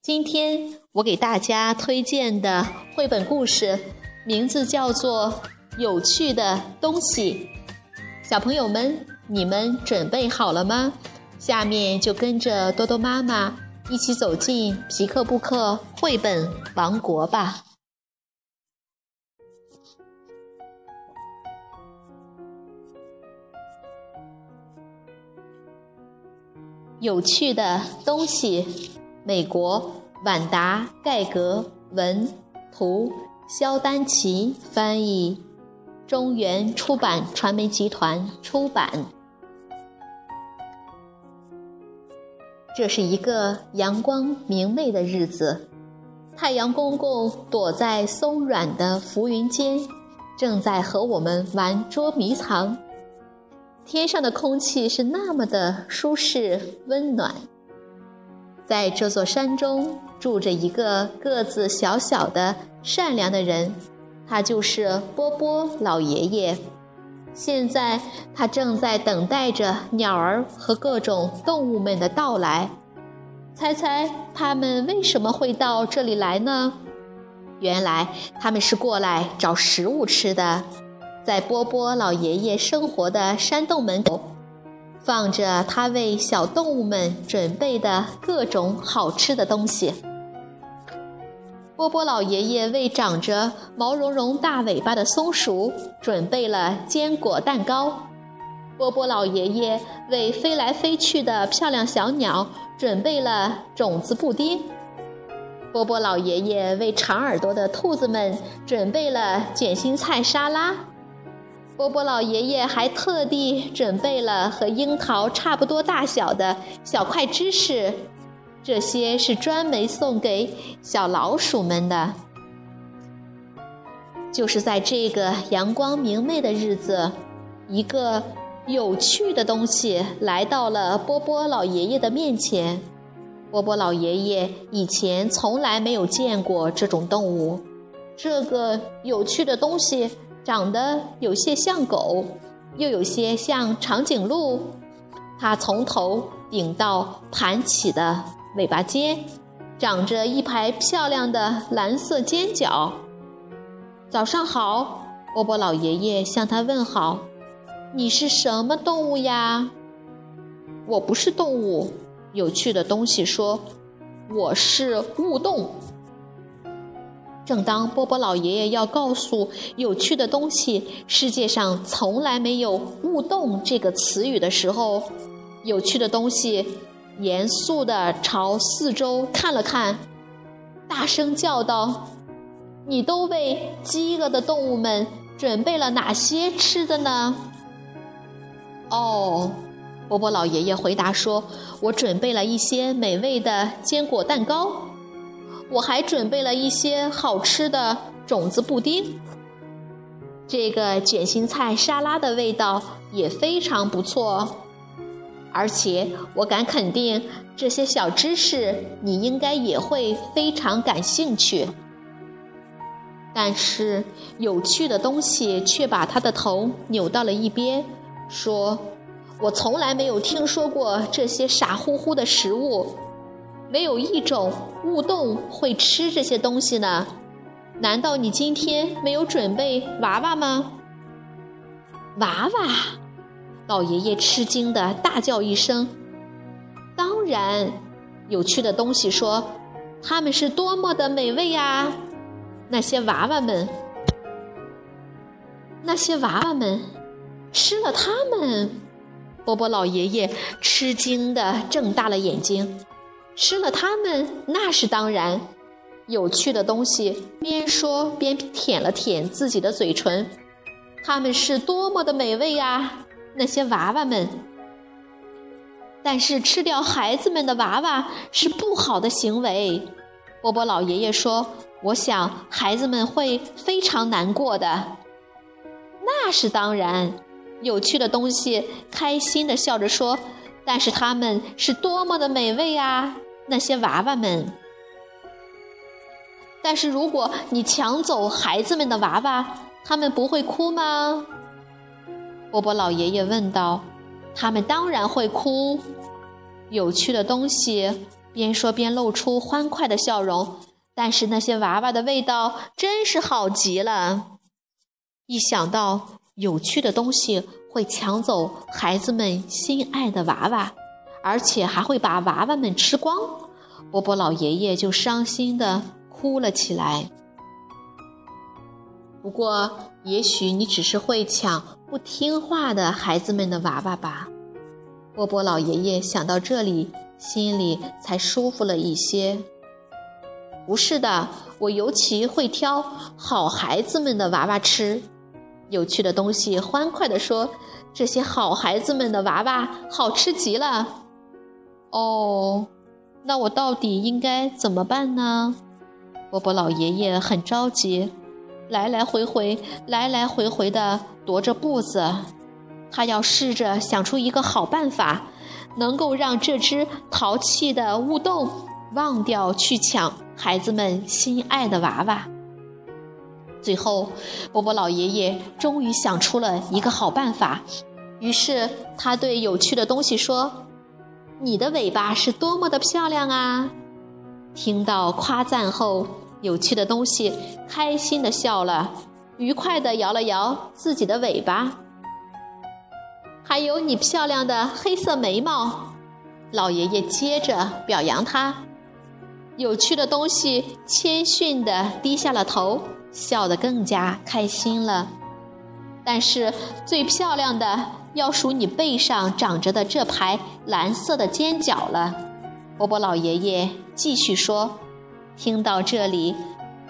今天我给大家推荐的绘本故事名字叫做《有趣的东西》。小朋友们，你们准备好了吗？下面就跟着多多妈妈一起走进皮克布克绘本王国吧。有趣的东西。美国晚达盖格文图肖丹奇翻译，中原出版传媒集团出版。这是一个阳光明媚的日子，太阳公公躲在松软的浮云间，正在和我们玩捉迷藏。天上的空气是那么的舒适温暖。在这座山中住着一个个子小小的、善良的人，他就是波波老爷爷。现在他正在等待着鸟儿和各种动物们的到来。猜猜他们为什么会到这里来呢？原来他们是过来找食物吃的。在波波老爷爷生活的山洞门口。放着他为小动物们准备的各种好吃的东西。波波老爷爷为长着毛茸茸大尾巴的松鼠准备了坚果蛋糕。波波老爷爷为飞来飞去的漂亮小鸟准备了种子布丁。波波老爷爷为长耳朵的兔子们准备了卷心菜沙拉。波波老爷爷还特地准备了和樱桃差不多大小的小块芝士，这些是专门送给小老鼠们的。就是在这个阳光明媚的日子，一个有趣的东西来到了波波老爷爷的面前。波波老爷爷以前从来没有见过这种动物，这个有趣的东西。长得有些像狗，又有些像长颈鹿。它从头顶到盘起的尾巴尖，长着一排漂亮的蓝色尖角。早上好，波波老爷爷向他问好。你是什么动物呀？我不是动物。有趣的东西说：“我是物动。”正当波波老爷爷要告诉有趣的东西世界上从来没有“勿动”这个词语的时候，有趣的东西严肃地朝四周看了看，大声叫道：“你都为饥饿的动物们准备了哪些吃的呢？”哦，波波老爷爷回答说：“我准备了一些美味的坚果蛋糕。”我还准备了一些好吃的种子布丁，这个卷心菜沙拉的味道也非常不错，而且我敢肯定，这些小知识你应该也会非常感兴趣。但是有趣的东西却把他的头扭到了一边，说：“我从来没有听说过这些傻乎乎的食物。”没有一种物动会吃这些东西呢？难道你今天没有准备娃娃吗？娃娃！老爷爷吃惊的大叫一声。当然，有趣的东西说，他们是多么的美味呀！那些娃娃们，那些娃娃们吃了它们。波波老爷爷吃惊的睁大了眼睛。吃了它们那是当然，有趣的东西边说边舔了舔自己的嘴唇，它们是多么的美味呀！那些娃娃们，但是吃掉孩子们的娃娃是不好的行为。波波老爷爷说：“我想孩子们会非常难过的。”那是当然，有趣的东西开心的笑着说：“但是它们是多么的美味啊！那些娃娃们。”但是如果你抢走孩子们的娃娃，他们不会哭吗？波波老爷爷问道。“他们当然会哭。”有趣的东西边说边露出欢快的笑容。但是那些娃娃的味道真是好极了。一想到有趣的东西会抢走孩子们心爱的娃娃，而且还会把娃娃们吃光，波波老爷爷就伤心的。哭了起来。不过，也许你只是会抢不听话的孩子们的娃娃吧。波波老爷爷想到这里，心里才舒服了一些。不是的，我尤其会挑好孩子们的娃娃吃。有趣的东西欢快地说：“这些好孩子们的娃娃好吃极了。”哦，那我到底应该怎么办呢？波波老爷爷很着急，来来回回、来来回回的踱着步子。他要试着想出一个好办法，能够让这只淘气的乌洞忘掉去抢孩子们心爱的娃娃。最后，波波老爷爷终于想出了一个好办法。于是，他对有趣的东西说：“你的尾巴是多么的漂亮啊！”听到夸赞后，有趣的东西开心的笑了，愉快的摇了摇自己的尾巴。还有你漂亮的黑色眉毛，老爷爷接着表扬他。有趣的东西谦逊的低下了头，笑得更加开心了。但是最漂亮的要数你背上长着的这排蓝色的尖角了。波波老爷爷继续说：“听到这里，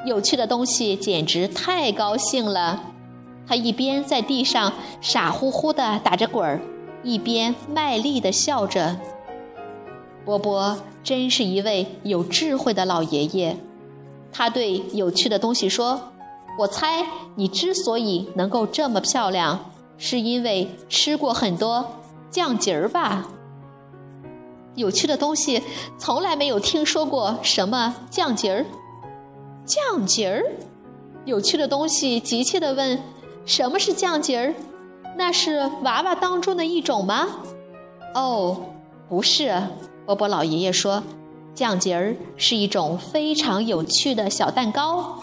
有趣的东西简直太高兴了。他一边在地上傻乎乎地打着滚儿，一边卖力地笑着。波波真是一位有智慧的老爷爷。他对有趣的东西说：‘我猜你之所以能够这么漂亮，是因为吃过很多酱鸡儿吧？’”有趣的东西从来没有听说过什么酱节儿，酱节儿。有趣的东西急切地问：“什么是酱节儿？那是娃娃当中的一种吗？”哦，不是，波波老爷爷说，酱节儿是一种非常有趣的小蛋糕。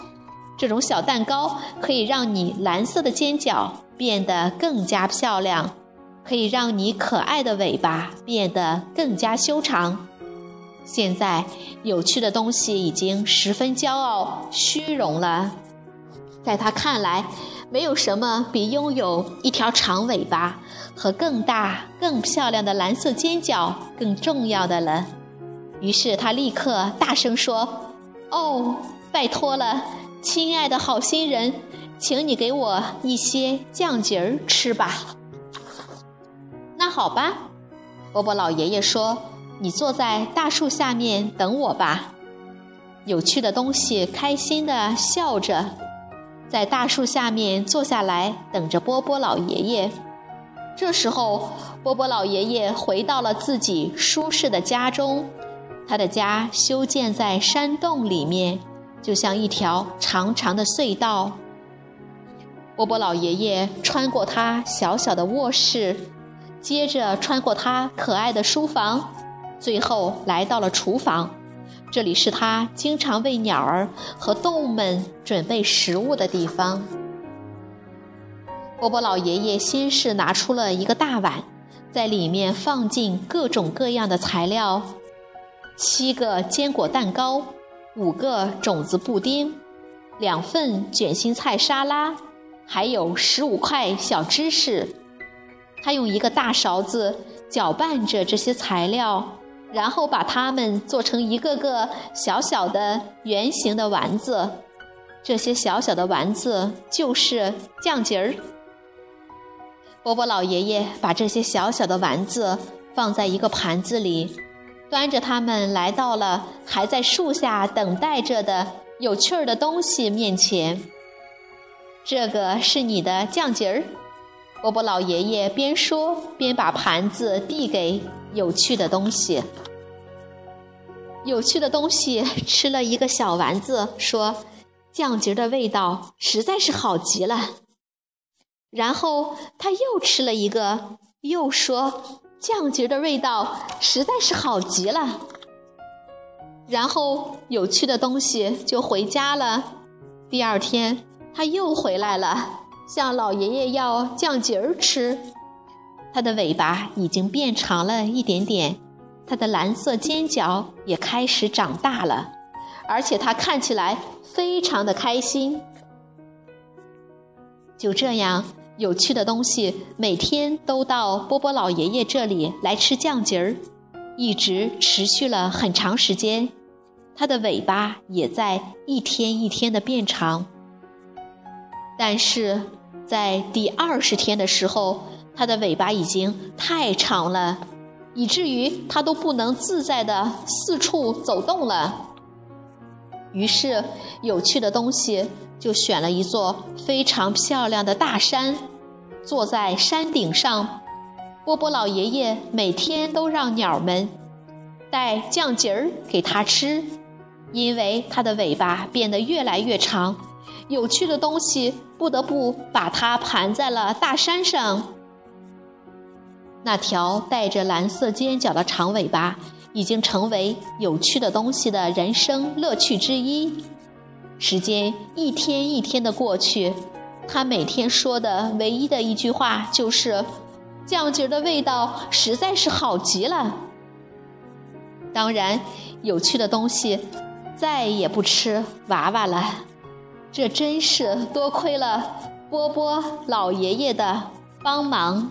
这种小蛋糕可以让你蓝色的尖角变得更加漂亮。可以让你可爱的尾巴变得更加修长。现在，有趣的东西已经十分骄傲、虚荣了。在他看来，没有什么比拥有一条长尾巴和更大、更漂亮的蓝色尖角更重要的了。于是，他立刻大声说：“哦，拜托了，亲爱的好心人，请你给我一些酱节儿吃吧。”那好吧，波波老爷爷说：“你坐在大树下面等我吧。”有趣的东西开心的笑着，在大树下面坐下来等着波波老爷爷。这时候，波波老爷爷回到了自己舒适的家中，他的家修建在山洞里面，就像一条长长的隧道。波波老爷爷穿过他小小的卧室。接着穿过他可爱的书房，最后来到了厨房。这里是他经常为鸟儿和动物们准备食物的地方。波波老爷爷先是拿出了一个大碗，在里面放进各种各样的材料：七个坚果蛋糕，五个种子布丁，两份卷心菜沙拉，还有十五块小芝士。他用一个大勺子搅拌着这些材料，然后把它们做成一个个小小的圆形的丸子。这些小小的丸子就是酱节儿。波波老爷爷把这些小小的丸子放在一个盘子里，端着它们来到了还在树下等待着的有趣儿的东西面前。这个是你的酱吉儿，波波老爷爷边说边把盘子递给有趣的东西。有趣的东西吃了一个小丸子，说：“酱吉儿的味道实在是好极了。”然后他又吃了一个，又说：“酱吉儿的味道实在是好极了。”然后有趣的东西就回家了。第二天。他又回来了，向老爷爷要酱吉儿吃。他的尾巴已经变长了一点点，他的蓝色尖角也开始长大了，而且他看起来非常的开心。就这样，有趣的东西每天都到波波老爷爷这里来吃酱吉儿，一直持续了很长时间。它的尾巴也在一天一天的变长。但是在第二十天的时候，它的尾巴已经太长了，以至于它都不能自在的四处走动了。于是，有趣的东西就选了一座非常漂亮的大山，坐在山顶上。波波老爷爷每天都让鸟们带酱吉儿给它吃，因为它的尾巴变得越来越长。有趣的东西不得不把它盘在了大山上。那条带着蓝色尖角的长尾巴已经成为有趣的东西的人生乐趣之一。时间一天一天的过去，他每天说的唯一的一句话就是：“酱汁的味道实在是好极了。”当然，有趣的东西再也不吃娃娃了。这真是多亏了波波老爷爷的帮忙。